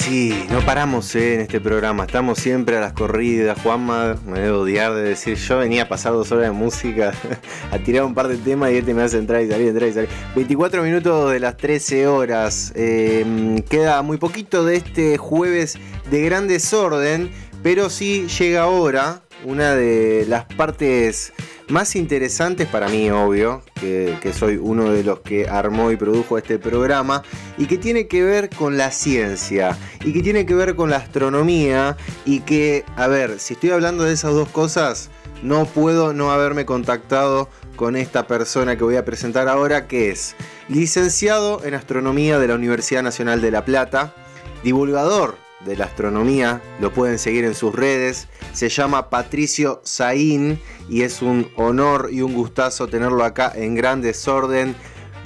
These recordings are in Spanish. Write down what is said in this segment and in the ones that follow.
así, no paramos eh, en este programa, estamos siempre a las corridas. Juanma, me debo odiar de decir, yo venía a pasar dos horas de música, a tirar un par de temas y este me hace entrar y salir, entrar y salir. 24 minutos de las 13 horas, em, queda muy poquito de este jueves de gran desorden, pero sí llega ahora una de las partes más interesantes para mí, obvio, que, soy uno de los que armó y produjo este programa, y que tiene que ver con la ciencia, y que tiene que ver con la astronomía, y que, a ver, si estoy hablando de esas dos cosas, no puedo no haberme contactado con esta persona que voy a presentar ahora, que es licenciado en astronomía de la Universidad Nacional de La Plata, divulgador de la astronomía, lo pueden seguir en sus redes, se llama Patricio Saín y es un honor y un gustazo tenerlo acá en gran desorden.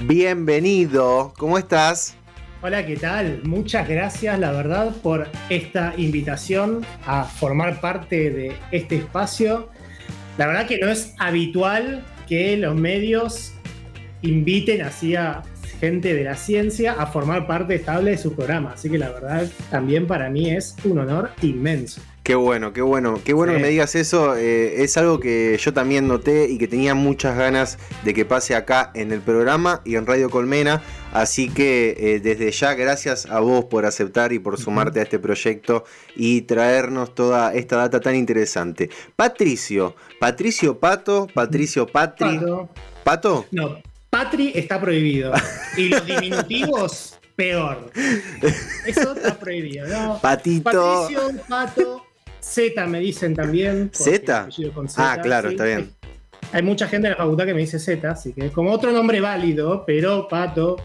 Bienvenido, ¿cómo estás? Hola, ¿qué tal? Muchas gracias, la verdad, por esta invitación a formar parte de este espacio. La verdad que no es habitual que los medios inviten así a gente de la ciencia a formar parte estable de su programa. Así que la verdad también para mí es un honor inmenso. Qué bueno, qué bueno, qué bueno que me digas eso. Eh, es algo que yo también noté y que tenía muchas ganas de que pase acá en el programa y en Radio Colmena. Así que eh, desde ya, gracias a vos por aceptar y por sumarte a este proyecto y traernos toda esta data tan interesante. Patricio, Patricio Pato, Patricio Patri. Pato. ¿Pato? No, Patri está prohibido. Y los diminutivos, peor. Eso está prohibido, ¿no? Patito. Patricio, Pato, Z me dicen también. ¿Z? Ah, claro, está bien. Hay mucha gente en la facultad que me dice Z, así que es como otro nombre válido, pero Pato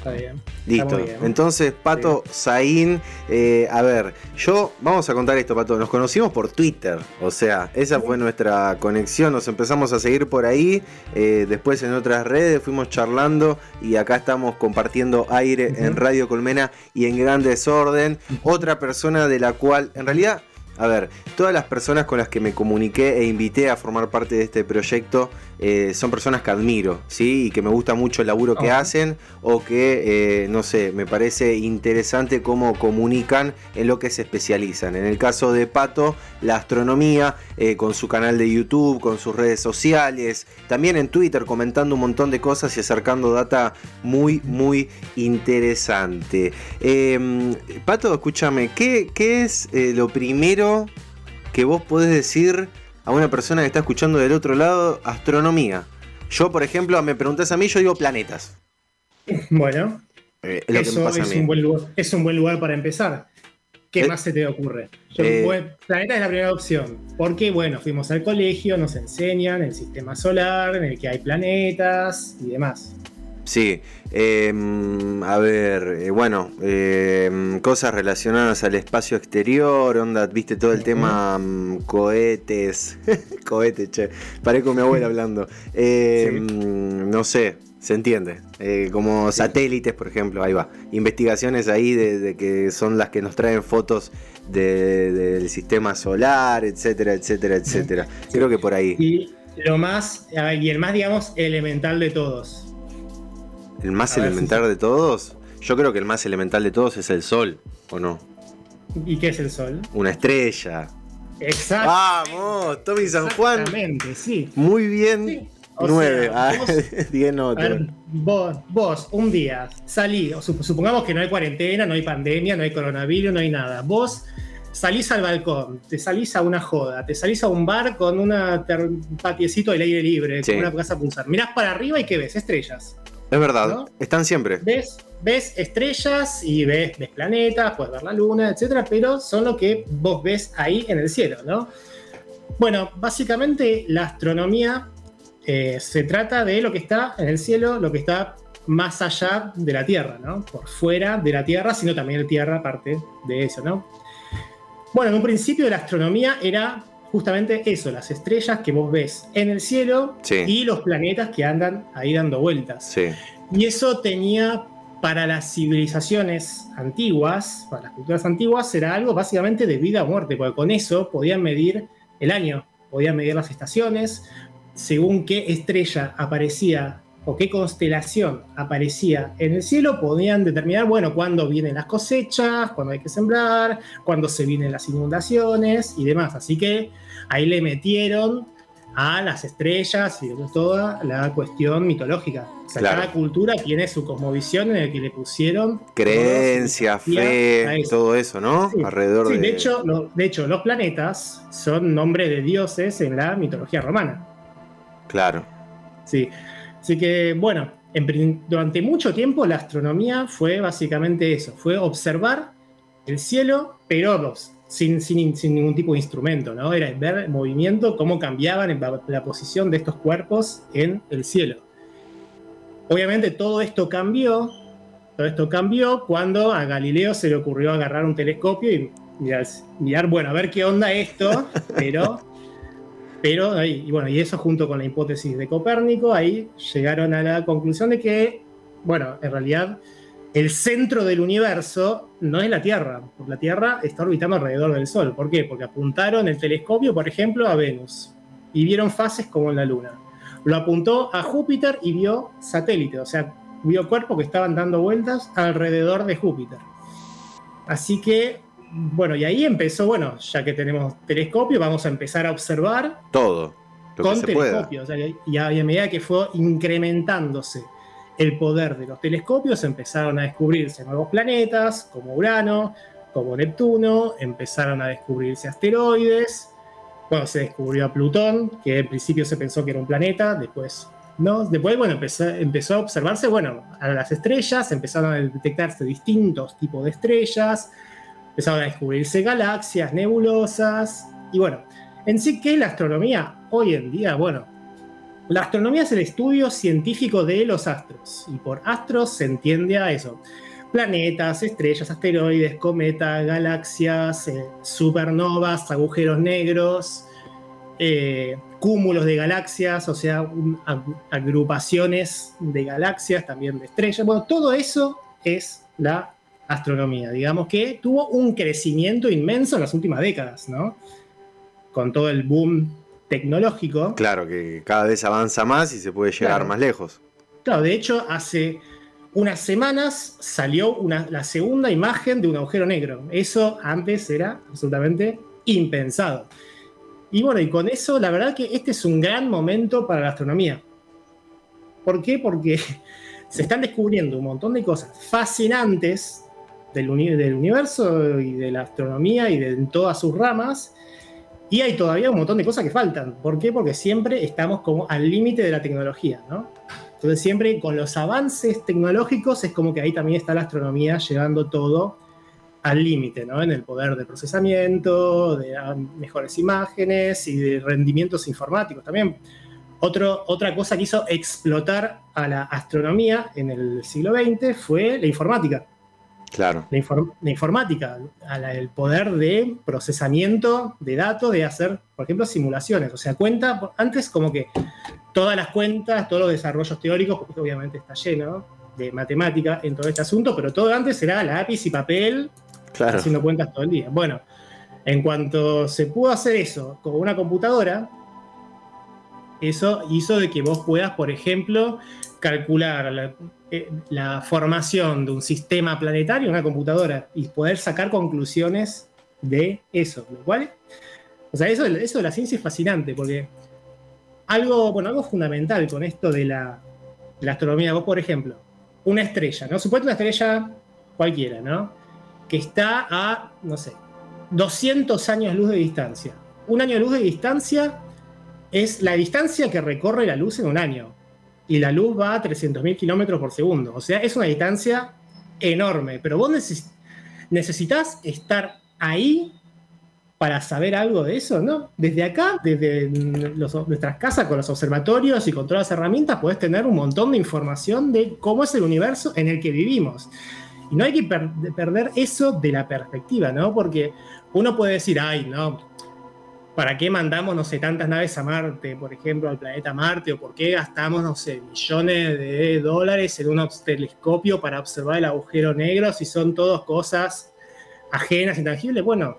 Está bien. Listo. Entonces, Pato Saín, eh, a ver, yo, vamos a contar esto, Pato. Nos conocimos por Twitter. O sea, esa fue nuestra conexión. Nos empezamos a seguir por ahí. Eh, después en otras redes fuimos charlando y acá estamos compartiendo aire en Radio Colmena y en Gran Desorden. Otra persona de la cual, en realidad, a ver, todas las personas con las que me comuniqué e invité a formar parte de este proyecto eh, son personas que admiro, ¿sí? Y que me gusta mucho el laburo que hacen o que, eh, no sé, me parece interesante cómo comunican en lo que se especializan. En el caso de Pato, la astronomía, eh, con su canal de YouTube, con sus redes sociales, también en Twitter comentando un montón de cosas y acercando data muy, muy interesante. Em, Pato, escúchame, ¿qué, qué es lo primero que vos podés decir? a una persona que está escuchando del otro lado astronomía. Yo, por ejemplo, me preguntas a mí, yo digo planetas. Bueno, eh, es, eso es, Un buen lugar, es un buen lugar para empezar. ¿Qué eh, más se te ocurre? Eh, planeta es la primera opción. Porque, bueno, fuimos al colegio, nos enseñan el sistema solar, en el que hay planetas y demás. Sí, em, a ver, eh, bueno, em, cosas relacionadas al espacio exterior, onda, viste todo el tema mm, cohetes, cohetes, che, parezco mi abuela hablando, em, no sé, se entiende, eh, como satélites, por ejemplo, ahí va, investigaciones ahí de, que son las que nos traen fotos del sistema solar, etcétera, etcétera, etcétera, creo que por ahí. Y lo más, y el más, digamos, elemental de todos ¿El más elemental de todos? Yo creo que el más elemental de todos es el sol, ¿o no? ¿Y qué es el sol? Una estrella. Exacto. Vamos, Tommy San Juan. Exactamente, sí. Muy bien. Nueve. Ah, vos, vos, un día salí, supongamos que no hay cuarentena, no hay pandemia, no hay coronavirus, no hay nada. Vos salís al balcón, te salís a una joda, te salís a un bar con un patiecito al aire libre, con una casa a pulsar. Mirás para arriba y ¿qué ves? Estrellas. Es verdad, están siempre. ¿Ves? ves estrellas y ves, planetas, puedes ver la luna, etcétera, pero son lo que vos ves ahí en el cielo, ¿no? Bueno, básicamente la astronomía eh, se trata de lo que está en el cielo, lo que está más allá de la Tierra, ¿no? Por fuera de la Tierra, sino también la Tierra aparte de eso, ¿no? Bueno, en un principio la astronomía era justamente eso, las estrellas que vos ves en el cielo y los planetas que andan ahí dando vueltas. Y eso tenía para las civilizaciones antiguas, para las culturas antiguas, era algo básicamente de vida o muerte, porque con eso podían medir el año, podían medir las estaciones, según qué estrella aparecía o qué constelación aparecía en el cielo, podían determinar, bueno, cuándo vienen las cosechas, cuándo hay que sembrar, cuándo se vienen las inundaciones y demás. Así que ahí le metieron a las estrellas y toda la cuestión mitológica. O sea, cada cultura tiene su cosmovisión en la que le pusieron creencia, fe, todo eso, ¿no? Alrededor de... de hecho, de hecho, los planetas son nombres de dioses en la mitología romana. Claro. Sí. Así que, bueno, durante mucho tiempo la astronomía fue básicamente eso, fue observar el cielo, pero sin, sin, ningún tipo de instrumento, ¿no? Era ver el movimiento, cómo cambiaban la posición de estos cuerpos en el cielo. Obviamente todo esto cambió, todo esto cambió cuando a Galileo se le ocurrió agarrar un telescopio y mirar bueno, a ver qué onda esto, pero pero ahí, y bueno, y eso junto con la hipótesis de Copérnico, ahí llegaron a la conclusión de que, bueno, en realidad el centro del universo no es la Tierra, porque la Tierra está orbitando alrededor del Sol. ¿Por qué? Porque apuntaron el telescopio, por ejemplo, a Venus y vieron fases como en la Luna. Lo apuntó a Júpiter y vio satélites, o sea, vio cuerpos que estaban dando vueltas alrededor de Júpiter. Así que bueno, y ahí empezó, bueno, ya que tenemos telescopio, vamos a empezar a observar todo con telescopios. y a medida que fue incrementándose el poder de los telescopios, empezaron a descubrirse nuevos planetas, como Urano, como Neptuno, empezaron a descubrirse asteroides. Bueno, se descubrió a Plutón, que en principio se pensó que era un planeta, después no. Después, bueno, empezó, empezó a observarse, bueno, a las estrellas, empezaron a detectarse distintos tipos de estrellas empezaron a descubrirse galaxias, nebulosas, y bueno, en sí, ¿qué es la astronomía? Hoy en día, bueno, la astronomía es el estudio científico de los astros, y por astros se entiende a eso. Planetas, estrellas, asteroides, cometas, galaxias, eh, supernovas, agujeros negros, eh, cúmulos de galaxias, o sea, agrupaciones de galaxias, también de estrellas. Bueno, todo eso es la astronomía. Digamos que tuvo un crecimiento inmenso en las últimas décadas, ¿no? Con todo el boom tecnológico. Claro, que cada vez avanza más y se puede llegar más lejos. Claro, de hecho, hace unas semanas salió una, la segunda imagen de un agujero negro. Eso antes era absolutamente impensado. Y bueno, y con eso, la verdad que este es un gran momento para la astronomía. ¿Por qué? Porque se están descubriendo un montón de cosas fascinantes del, universo y de la astronomía y de todas sus ramas. Y hay todavía un montón de cosas que faltan. ¿Por qué? Porque siempre estamos como al límite de la tecnología, ¿no? Entonces siempre con los avances tecnológicos es como que ahí también está la astronomía llevando todo al límite, ¿no? En el poder de procesamiento, de mejores imágenes y de rendimientos informáticos también. Otro, otra cosa que hizo explotar a la astronomía en el siglo XX fue la informática. Claro. La, informática, el poder de procesamiento de datos, de hacer, por ejemplo, simulaciones. O sea, cuenta, antes como que todas las cuentas, todos los desarrollos teóricos, porque obviamente está lleno de matemática en todo este asunto, pero todo antes era lápiz y papel, haciendo cuentas todo el día. Bueno, en cuanto se pudo hacer eso con una computadora, eso hizo de que vos puedas, por ejemplo, calcular eh, la formación de un sistema planetario en una computadora y poder sacar conclusiones de eso, lo cual, o sea, eso, eso de la ciencia es fascinante porque algo, bueno, algo fundamental con esto de la, astronomía, vos por ejemplo, una estrella, ¿no? Supuesto una estrella cualquiera, ¿no? Que está a, no sé, 200 años luz de distancia. Un año de luz de distancia es la distancia que recorre la luz en un año y la luz va a 300.000 kilómetros por segundo. O sea, es una distancia enorme, pero vos necesitas estar ahí para saber algo de eso, ¿no? Desde acá, desde nuestras casas, con los observatorios y con todas las herramientas, podés tener un montón de información de cómo es el universo en el que vivimos. Y no hay que perder eso de la perspectiva, ¿no? Porque uno puede decir, ay, no, ¿para qué mandamos, no sé, tantas naves a Marte, por ejemplo, al planeta Marte? ¿O por qué gastamos, no sé, millones de dólares en un telescopio para observar el agujero negro si son todas cosas ajenas, intangibles? Bueno,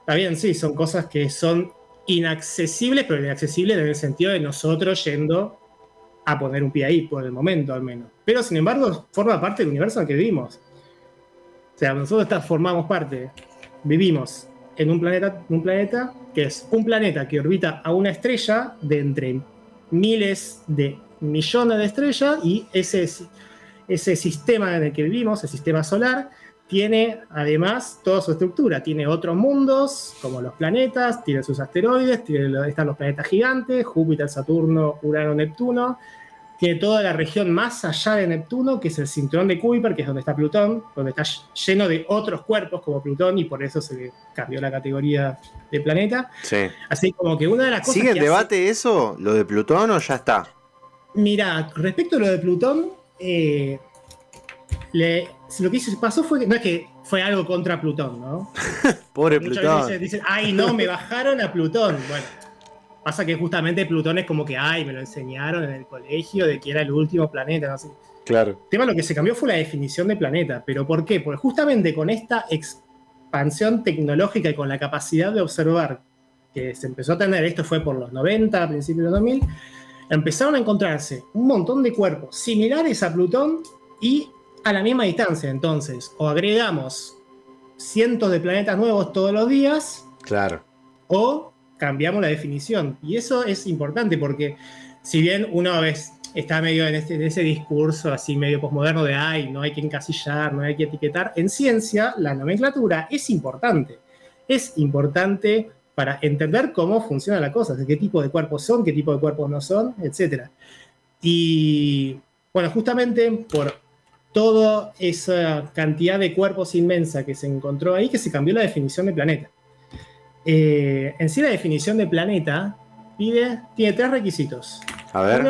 está bien, sí, son cosas que son inaccesibles, pero inaccesibles en el sentido de nosotros yendo a poner un pie ahí, por el momento al menos. Pero sin embargo, forma parte del universo en el que vivimos. O sea, nosotros formamos parte, vivimos en un planeta, un planeta que es un planeta que orbita a una estrella de entre miles de millones de estrellas y ese, ese sistema en el que vivimos, el sistema solar, tiene además toda su estructura. Tiene otros mundos, como los planetas, tiene sus asteroides, tiene, están los planetas gigantes, Júpiter, Saturno, Urano, Neptuno. Tiene toda la región más allá de Neptuno, que es el cinturón de Kuiper, que es donde está Plutón, donde está lleno de otros cuerpos como Plutón, y por eso se le cambió la categoría de planeta. Sí. Así como que una de las cosas. ¿Sigue el debate eso, lo de Plutón, o ya está? Mira, respecto a lo de Plutón, eh, lo que pasó fue que no es que fue algo contra Plutón, ¿no? Pobre Plutón. Dicen, dicen, ay, no, me bajaron a Plutón. Bueno, pasa que justamente Plutón es como que, ay, me lo enseñaron en el colegio de que era el último planeta, no sé. Claro. El tema lo que se cambió fue la definición de planeta. ¿Pero por qué? Porque justamente con esta expansión tecnológica y con la capacidad de observar que se empezó a tener, esto fue por los 90, a principios de 2000, empezaron a encontrarse un montón de cuerpos similares a Plutón y a la misma distancia. Entonces, o agregamos cientos de planetas nuevos todos los días. Claro. O cambiamos la definición. Y eso es importante porque si bien uno vez está medio en, este, en ese discurso así medio posmoderno de, ay, no hay que encasillar, no hay que etiquetar, en ciencia la nomenclatura es importante. Es importante para entender cómo funciona la cosa, qué tipo de cuerpos son, qué tipo de cuerpos no son, etc. Y bueno, justamente por toda esa cantidad de cuerpos inmensa que se encontró ahí que se cambió la definición de planeta. Eh, en sí la definición de planeta pide, tiene tres requisitos. A ver.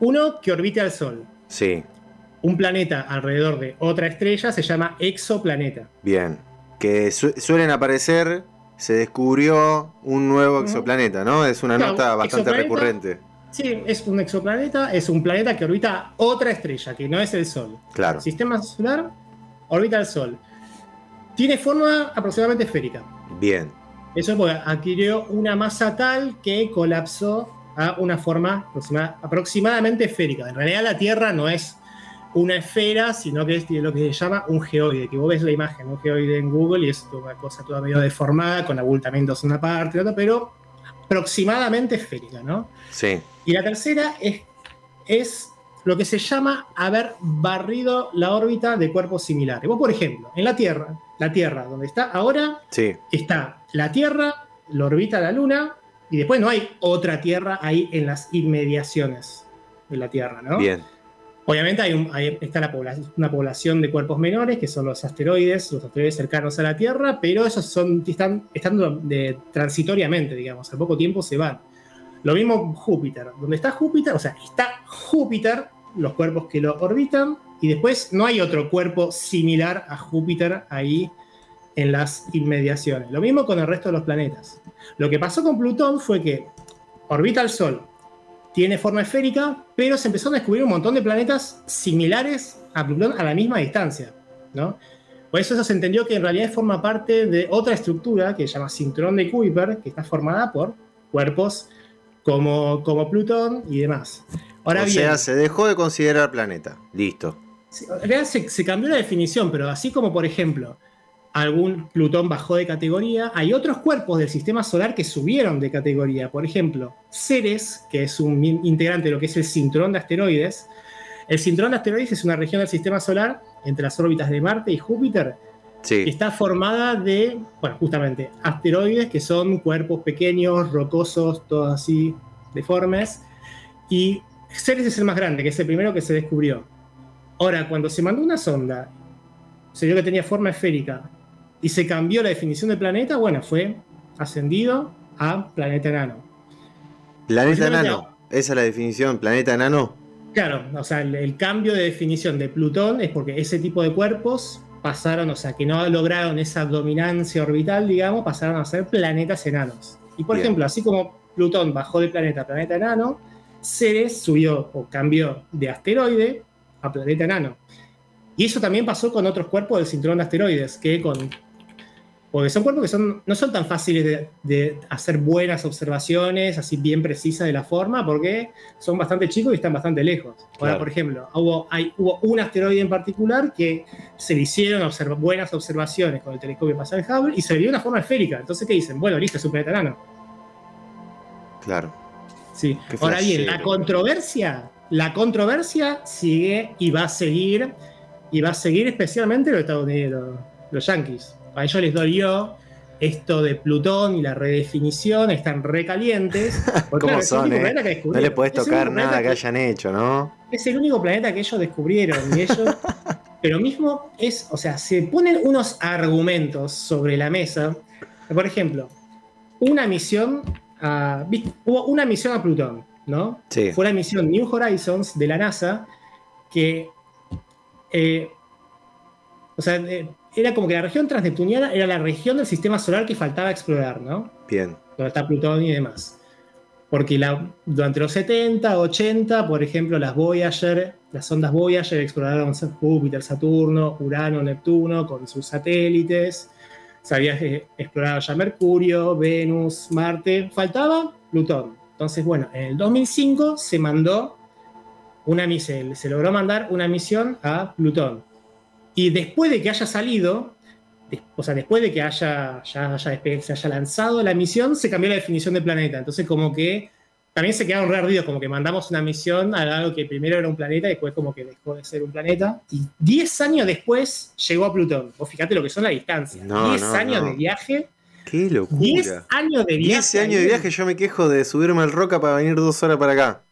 Uno, que orbite al Sol. Sí. Un planeta alrededor de otra estrella se llama exoplaneta. Bien. Que suelen aparecer, se descubrió un nuevo exoplaneta, ¿no? Es una nota bastante recurrente. Sí, es un exoplaneta, es un planeta que orbita otra estrella, que no es el Sol. Claro. sistema solar orbita el Sol. Tiene forma aproximadamente esférica. Bien. Eso porque adquirió una masa tal que colapsó a una forma aproximadamente esférica. En realidad la Tierra no es una esfera, sino que es lo que se llama un geoide, que vos ves la imagen, un geoide en Google y es una cosa toda medio deformada, con abultamientos en una parte y otra, pero aproximadamente esférica, ¿no? Sí. Y la tercera es, es lo que se llama haber barrido la órbita de cuerpos similares. Vos, por ejemplo, en la Tierra, la Tierra, donde está ahora, está la Tierra, la órbita de la Luna, y después no hay otra Tierra ahí en las inmediaciones de la Tierra, ¿no? Bien. Obviamente hay, está la población, una población de cuerpos menores, que son los asteroides, los asteroides cercanos a la Tierra, pero esos son, están estando de, transitoriamente, digamos, al poco tiempo se van. Lo mismo Júpiter, donde está Júpiter, o sea, está Júpiter, los cuerpos que lo orbitan, y después no hay otro cuerpo similar a Júpiter ahí en las inmediaciones. Lo mismo con el resto de los planetas. Lo que pasó con Plutón fue que orbita el Sol, tiene forma esférica, pero se empezaron a descubrir un montón de planetas similares a Plutón a la misma distancia, ¿no? Por eso, eso se entendió que en realidad forma parte de otra estructura que se llama cinturón de Kuiper, que está formada por cuerpos como, como Plutón y demás. Ahora o sea, se dejó de considerar planeta. Listo. En realidad se, cambió la definición, pero así como, por ejemplo, algún Plutón bajó de categoría, hay otros cuerpos del sistema solar que subieron de categoría. Por ejemplo, Ceres, que es un integrante de lo que es el cinturón de asteroides. El cinturón de asteroides es una región del sistema solar entre las órbitas de Marte y Júpiter Está formada de, bueno, justamente, asteroides que son cuerpos pequeños, rocosos, todos así deformes. Y Ceres es el más grande, que es el primero que se descubrió. Ahora, cuando se mandó una sonda, se vio que tenía forma esférica y se cambió la definición del planeta, bueno, fue ascendido a planeta enano. Planeta enano, esa es la definición, planeta enano. Claro, o sea, el, cambio de definición de Plutón es porque ese tipo de cuerpos pasaron, o sea, que no lograron esa dominancia orbital, digamos, pasaron a ser planetas enanos. Y por ejemplo, así como Plutón bajó de planeta a planeta enano, Ceres subió o cambió de asteroide a planeta enano. Y eso también pasó con otros cuerpos del cinturón de asteroides, que con Porque son cuerpos que son, no son tan fáciles de, hacer buenas observaciones, así bien precisas de la forma, porque son bastante chicos y están bastante lejos. Ahora, por ejemplo, hubo, hay, hubo un asteroide en particular que se le hicieron buenas observaciones con el telescopio espacial Hubble y se le dio una forma esférica. Entonces, ¿qué dicen? Bueno, listo, es un planeta enano. Claro. Sí. Ahora bien, la controversia, la controversia sigue y va a seguir, y va a seguir especialmente los Estados Unidos, los Yankees a ellos les dolió esto de Plutón y la redefinición, están recalientes. ¿Cómo son? Eh? no le puedes tocar nada que, hayan hecho, ¿no? Es el único planeta que ellos descubrieron. Y ellos, pero mismo es, o sea, se ponen unos argumentos sobre la mesa. Por ejemplo, una misión a, hubo una misión a Plutón, ¿no? Sí. Fue la misión New Horizons de la NASA que, eh, o sea, eh, era como que la región transneptuniana era la región del sistema solar que faltaba explorar, ¿no? Bien. Donde está Plutón y demás. Porque durante los 70, 80, por ejemplo, las Voyager, las ondas Voyager exploraron Júpiter, Saturno, Urano, Neptuno con sus satélites. Se había eh, explorado ya Mercurio, Venus, Marte. Faltaba Plutón. Entonces, bueno, en el 2005 se mandó una misión, se logró mandar una misión a Plutón y después de que haya salido, o sea, después de que haya, ya, se haya lanzado la misión, se cambió la definición de planeta. Entonces, como que también se quedaron re ardidos, como que mandamos una misión a algo que primero era un planeta y después como que dejó de ser un planeta. Y 10 años después llegó a Plutón. Vos fíjate lo que son las distancias. 10 años de viaje. Qué locura. 10 años de viaje. 10 años de viaje, yo me quejo de subirme al roca para venir dos horas para acá.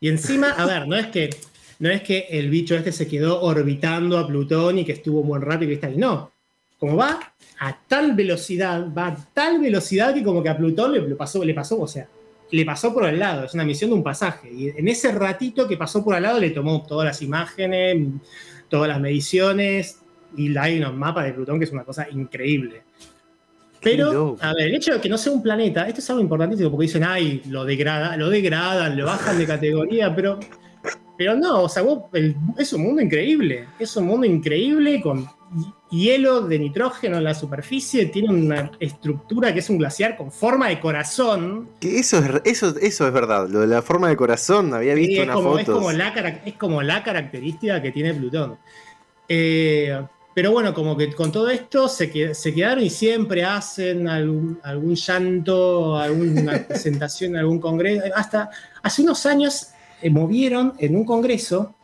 Y encima, a ver, no es que no es que el bicho este se quedó orbitando a Plutón y que estuvo muy rápido y está ahí. No. Como va a tal velocidad, va a tal velocidad que como que a Plutón le, pasó, le pasó, o sea, le pasó por al lado. Es una misión de un pasaje. Y en ese ratito que pasó por al lado le tomó todas las imágenes, todas las mediciones. Y hay un mapa de Plutón que es una cosa increíble. Pero, a ver, el hecho de que no sea un planeta, esto es algo importantísimo porque dicen, ay, lo degrada, lo degradan, lo bajan de categoría, pero pero no, o sea, es un mundo increíble. Es un mundo increíble con hielo de nitrógeno en la superficie. Tiene una estructura que es un glaciar con forma de corazón. Que eso, es, eso, eso es verdad. Lo de la forma de corazón, había visto una foto. Es como, la, es como la característica que tiene Plutón. Eh, pero bueno, como que con todo esto se, se quedaron y siempre hacen algún, algún llanto, alguna presentación en algún congreso. Hasta hace unos años movieron en un congreso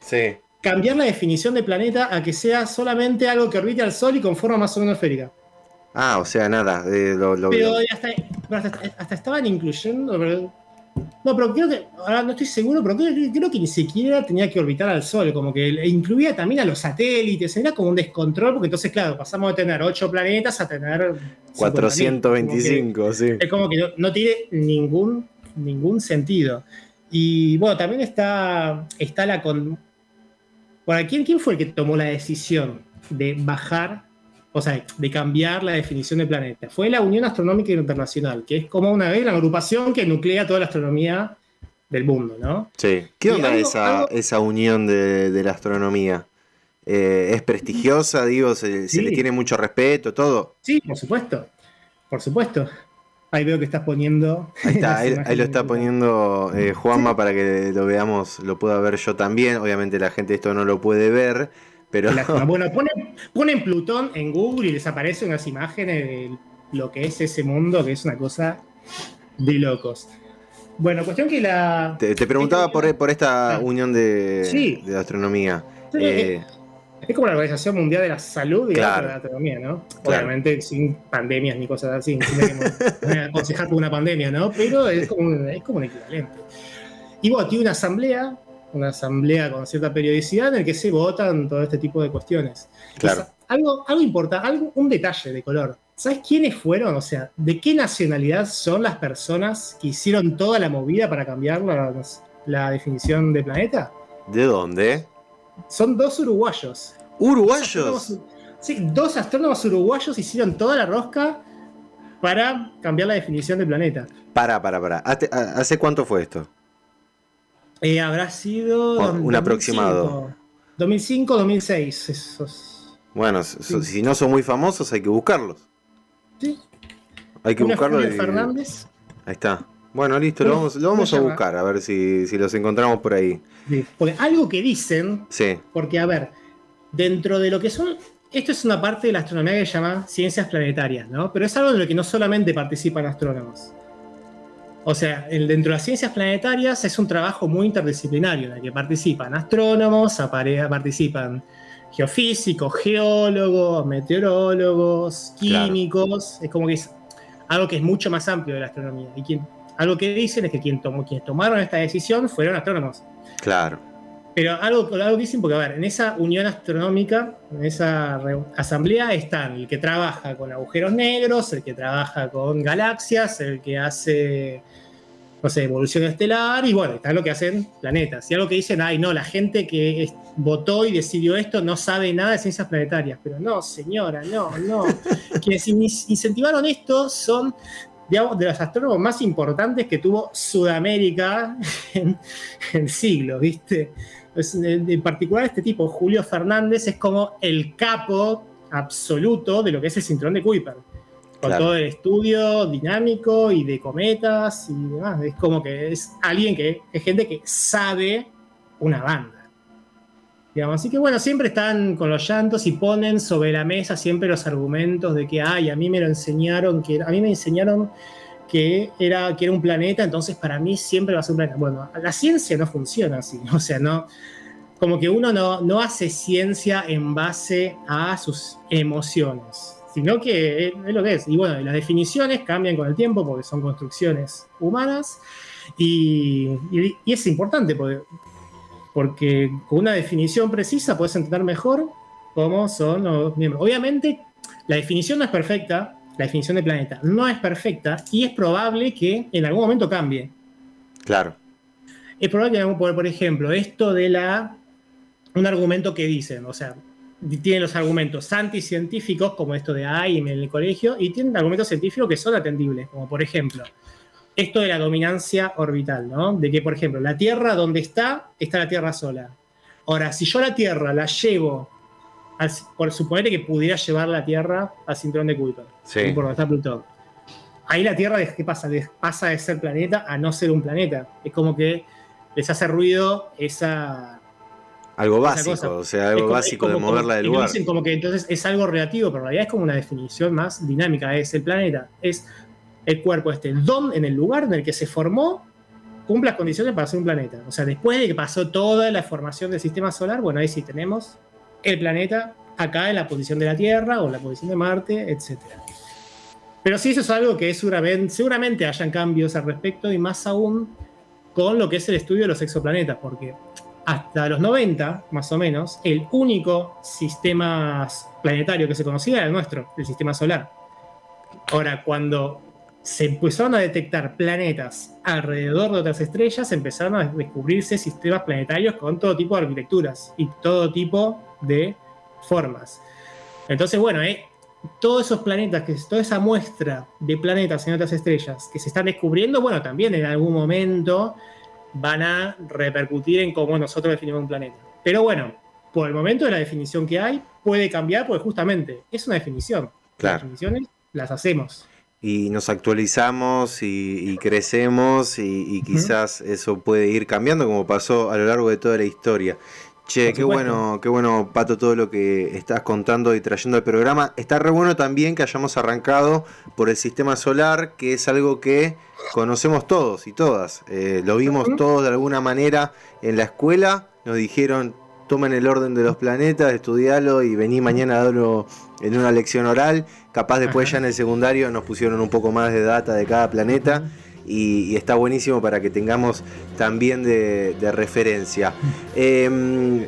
cambiar la definición de planeta a que sea solamente algo que orbite al Sol y con forma más o menos esférica. Ah, o sea, nada. Eh, pero, hasta, estaban incluyendo. no, pero creo que. Ahora no estoy seguro, pero creo, que ni siquiera tenía que orbitar al Sol. Como que incluía también a los satélites. Era como un descontrol, porque entonces, claro, pasamos de tener 8 planetas a tener. 425, sí. Es como que no, no tiene ningún, ningún sentido. Y bueno, también está, está la con. Bueno, ¿quién, ¿quién fue el que tomó la decisión de bajar, o sea, de cambiar la definición de planeta? Fue la Unión Astronómica Internacional, que es como una gran agrupación que nuclea toda la astronomía del mundo, ¿no? Sí. ¿Qué onda esa, esa unión de, la astronomía? Eh, ¿Es prestigiosa? Digo, se, se, le tiene mucho respeto, todo. Sí, por supuesto. Por supuesto. Ahí veo que estás poniendo. Ahí está, ahí, lo está poniendo eh, Juanma para que lo veamos, lo pueda ver yo también. Obviamente la gente esto no lo puede ver, pero. Bueno, ponen, Plutón en Google y les aparecen unas imágenes de lo que es ese mundo, que es una cosa de locos. Bueno, cuestión que la. Te, preguntaba por, por esta ah. unión de, de astronomía. Sí, eh, es como la Organización Mundial de la Salud y la Astronomía, ¿no? Obviamente sin pandemias ni cosas así, sin aconsejar por una pandemia, ¿no? Pero es como, un, es como un equivalente. Y bueno, tiene una asamblea, una asamblea con cierta periodicidad en el que se votan todo este tipo de cuestiones. Claro. algo, algo importante, algo, un detalle de color. ¿Sabes quiénes fueron? O sea, ¿de qué nacionalidad son las personas que hicieron toda la movida para cambiar la, la definición de planeta? ¿De dónde? Son dos uruguayos. ¿Uruguayos? sí, dos astrónomos uruguayos hicieron toda la rosca para cambiar la definición del planeta. Para, para, para. ¿Hace cuánto fue esto? Eh, habrá sido. un aproximado. 2005, 2006. Esos. Bueno, si no son muy famosos, hay que buscarlos. Sí. Hay que Uno es buscarlo. Julio y- Fernández. Ahí está. Bueno, listo, lo vamos, lo vamos uno a buscar, a ver si, si los encontramos por ahí. Sí. Porque algo que dicen, Sí, porque a ver, dentro de lo que son. Esto es una parte de la astronomía que se llama ciencias planetarias, ¿no? Pero es algo en lo que no solamente participan astrónomos. O sea, dentro de las ciencias planetarias es un trabajo muy interdisciplinario en el que participan astrónomos, participan geofísicos, geólogos, meteorólogos, Claro. químicos. Es como que es algo que es mucho más amplio de la astronomía. Y quien, algo que dicen es que quien tomó, quienes tomaron esta decisión fueron astrónomos. claro. Pero algo, algo que dicen, porque a ver, en esa unión astronómica, en esa asamblea están el que trabaja con agujeros negros, el que trabaja con galaxias, el que hace, no sé, evolución estelar, y bueno, está lo que hacen planetas. Y algo que dicen, ay, no, la gente que votó y decidió esto no sabe nada de ciencias planetarias. Pero no, señora, no, no. Quienes in- incentivaron esto son digamos, de los astrónomos más importantes que tuvo Sudamérica en, en siglos, ¿viste? En, en particular este tipo, Julio Fernández, es como el capo absoluto de lo que es el cinturón de Kuiper. Con Claro. todo el estudio dinámico y de cometas y demás. Es como que es alguien que es gente que sabe una banda. Así que bueno, siempre están con los llantos y ponen sobre la mesa siempre los argumentos de que, ay, a mí me lo enseñaron, que a mí me enseñaron que era, que era un planeta, entonces para mí siempre va a ser un planeta. Bueno, la ciencia no funciona así, o sea, no, como que uno no, no hace ciencia en base a sus emociones, sino que es, es lo que es. Y bueno, las definiciones cambian con el tiempo porque son construcciones humanas y, y- y es importante porque, porque con una definición precisa puedes entender mejor cómo son los miembros. Obviamente, la definición no es perfecta, la definición de planeta no es perfecta y es probable que en algún momento cambie. Claro. Es probable que, por, por ejemplo, esto de la. Un argumento que dicen, o sea, tienen los argumentos anticientíficos, como esto de AIM en el colegio, y tienen argumentos científicos que son atendibles, como por ejemplo, esto de la dominancia orbital, ¿no? De que, por ejemplo, la Tierra donde está, está la Tierra sola. Ahora, si yo la Tierra la llevo, al- por suponer que pudiera llevar la Tierra al cinturón de Kuiper, Sí. por donde está Plutón. Ahí la Tierra, ¿de- ¿qué pasa? De- pasa de ser planeta a no ser un planeta. Es como que les hace ruido esa. Algo básico, o sea, algo como- básico es de como- moverla del lugar. Dicen como que entonces es algo relativo, pero en realidad es como una definición más dinámica. Es el planeta, es el cuerpo este, donde, en el lugar en el que se formó, cumple las condiciones para ser un planeta. O sea, después de que pasó toda la formación del sistema solar, bueno, ahí sí tenemos el planeta acá en la posición de la Tierra o la posición de Marte, etc. Pero sí, eso es algo que seguramente, seguramente hayan cambios al respecto y más aún con lo que es el estudio de los exoplanetas, porque hasta los 90, más o menos, el único sistema planetario que se conocía era el nuestro, el sistema solar. Ahora, cuando se empezaron a detectar planetas alrededor de otras estrellas, empezaron a descubrirse sistemas planetarios con todo tipo de arquitecturas y todo tipo de formas. Entonces, bueno, eh, todos esos planetas, que, toda esa muestra de planetas en otras estrellas que se están descubriendo, bueno, también en algún momento van a repercutir en cómo nosotros definimos un planeta. Pero bueno, por el momento de la definición que hay, puede cambiar porque justamente es una definición. Claro. Las definiciones las hacemos. Y nos actualizamos y, y crecemos y, y quizás eso puede ir cambiando como pasó a lo largo de toda la historia. Che, qué bueno, qué bueno, Pato, todo lo que estás contando y trayendo al programa. Está re bueno también que hayamos arrancado por el sistema solar, que es algo que conocemos todos y todas. Eh, lo vimos todos de alguna manera en la escuela. Nos dijeron, tomen el orden de los planetas, estudialo y vení mañana a darlo en una lección oral. Capaz después Ajá. ya en el secundario nos pusieron un poco más de data de cada planeta y, y está buenísimo para que tengamos también de, de referencia. Em,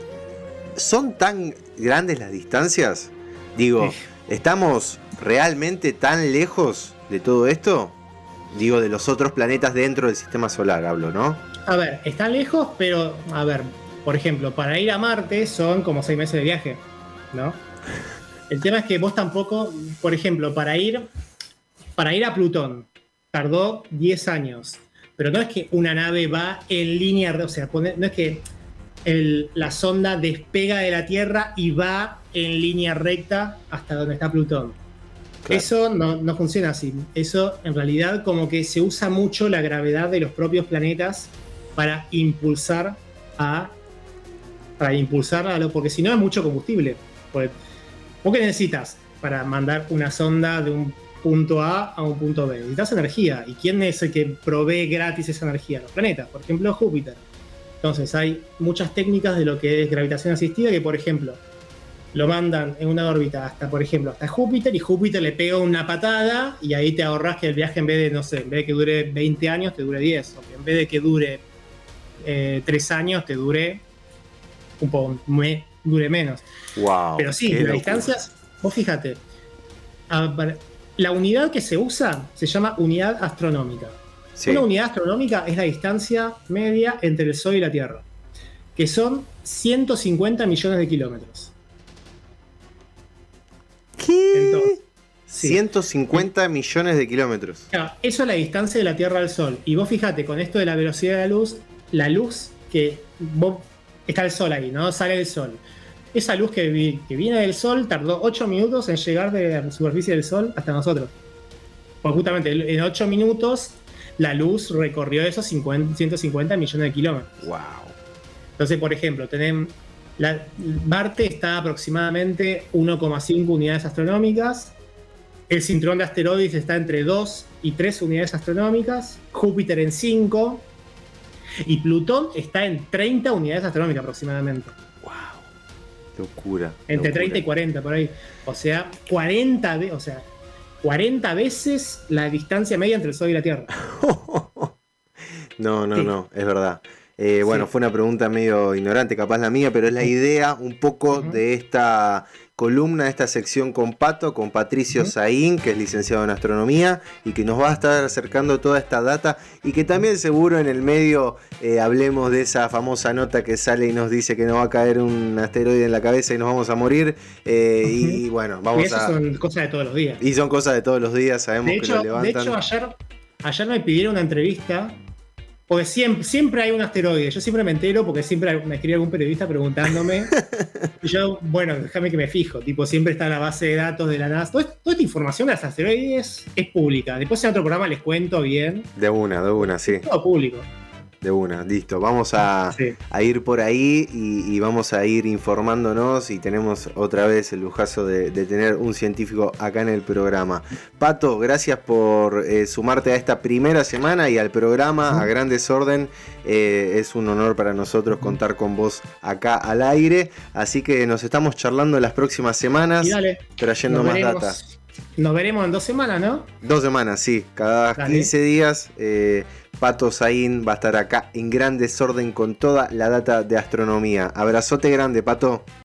¿Son tan grandes las distancias? Digo. ¿estamos realmente tan lejos de todo esto? Digo, de los otros planetas dentro del sistema solar, hablo, ¿no? A ver, están lejos, pero a ver, por ejemplo, para ir a Marte son como seis meses de viaje, ¿no? El tema es que vos tampoco, por ejemplo, para ir, para ir a Plutón, tardó 10 años. Pero no es que una nave va en línea, o sea, no es que el- la sonda despega de la Tierra y va en línea recta hasta donde está Plutón. Eso no, no, funciona así. Eso en realidad como que se usa mucho la gravedad de los propios planetas para impulsar a... Para impulsar a lo... Porque si no es mucho combustible. Porque, ¿Vos qué necesitas para mandar una sonda de un punto A a un punto B? Necesitas energía. ¿Y quién es el que provee gratis esa energía? Los planetas. Por ejemplo, Júpiter. Entonces hay muchas técnicas de lo que es gravitación asistida que, por ejemplo, lo mandan en una órbita hasta, por ejemplo, hasta Júpiter y Júpiter le pega una patada y ahí te ahorras que el viaje en vez de, no sé, en vez de que dure 20 años, te dure 10, o en vez de que dure 3 eh, años, te dure un poco, me, dure menos. Wow, Pero sí, las distancias, vos fíjate, la unidad que se usa se llama unidad astronómica. Una unidad astronómica es la distancia media entre el Sol y la Tierra, que son 150 millones de kilómetros. ¿Qué? 150 millones de kilómetros. eso es la distancia de la Tierra al Sol. Y vos fíjate, con esto de la velocidad de la luz, la luz que está el Sol ahí, ¿no? Sale el Sol. Esa luz que, que viene del Sol tardó 8 minutos en llegar de la superficie del Sol hasta nosotros. Pues justamente en 8 minutos la luz recorrió esos 150 millones de kilómetros. Wow. Entonces, por ejemplo, tenemos la, Marte está aproximadamente 1,5 unidades astronómicas. El cinturón de asteroides está entre 2 y 3 unidades astronómicas. Júpiter en 5. Y Plutón está en 30 unidades astronómicas aproximadamente. ¡Wow! Locura. Entre 30 y 40 por ahí. O sea, 40, o sea, 40 veces la distancia media entre el Sol y la Tierra. no, no, no, es verdad. Eh, bueno, fue una pregunta medio ignorante, capaz la mía, pero es la idea un poco de esta columna, de esta sección con Pato, con Patricio Saín, que es licenciado en astronomía y que nos va a estar acercando toda esta data y que también seguro en el medio eh, hablemos de esa famosa nota que sale y nos dice que nos va a caer un asteroide en la cabeza y nos vamos a morir. Eh, y bueno, vamos y a... son cosas de todos los días. Y son cosas de todos los días, sabemos que lo levantan. De hecho, ayer, ayer me pidieron una entrevista porque siempre, siempre hay un asteroide. Yo siempre me entero porque siempre me escribe algún periodista preguntándome. y yo, bueno, déjame que me fijo. Tipo, siempre está la base de datos de la NASA. Toda, esta información de los asteroides es pública. Después en otro programa les cuento bien. De una, de una, sí. Todo público. De una, listo. Vamos a, ir por ahí y, vamos a ir informándonos y tenemos otra vez el lujazo de, tener un científico acá en el programa. Pato, gracias por eh, sumarte a esta primera semana y al programa a gran desorden. Eh, es un honor para nosotros contar con vos acá al aire. Así que nos estamos charlando en las próximas semanas, trayendo más data. Nos veremos en dos semanas, ¿no? Dos semanas, sí. Cada 15 días. Eh, Pato Saín va a estar acá en gran desorden con toda la data de astronomía. Abrazote grande, Pato.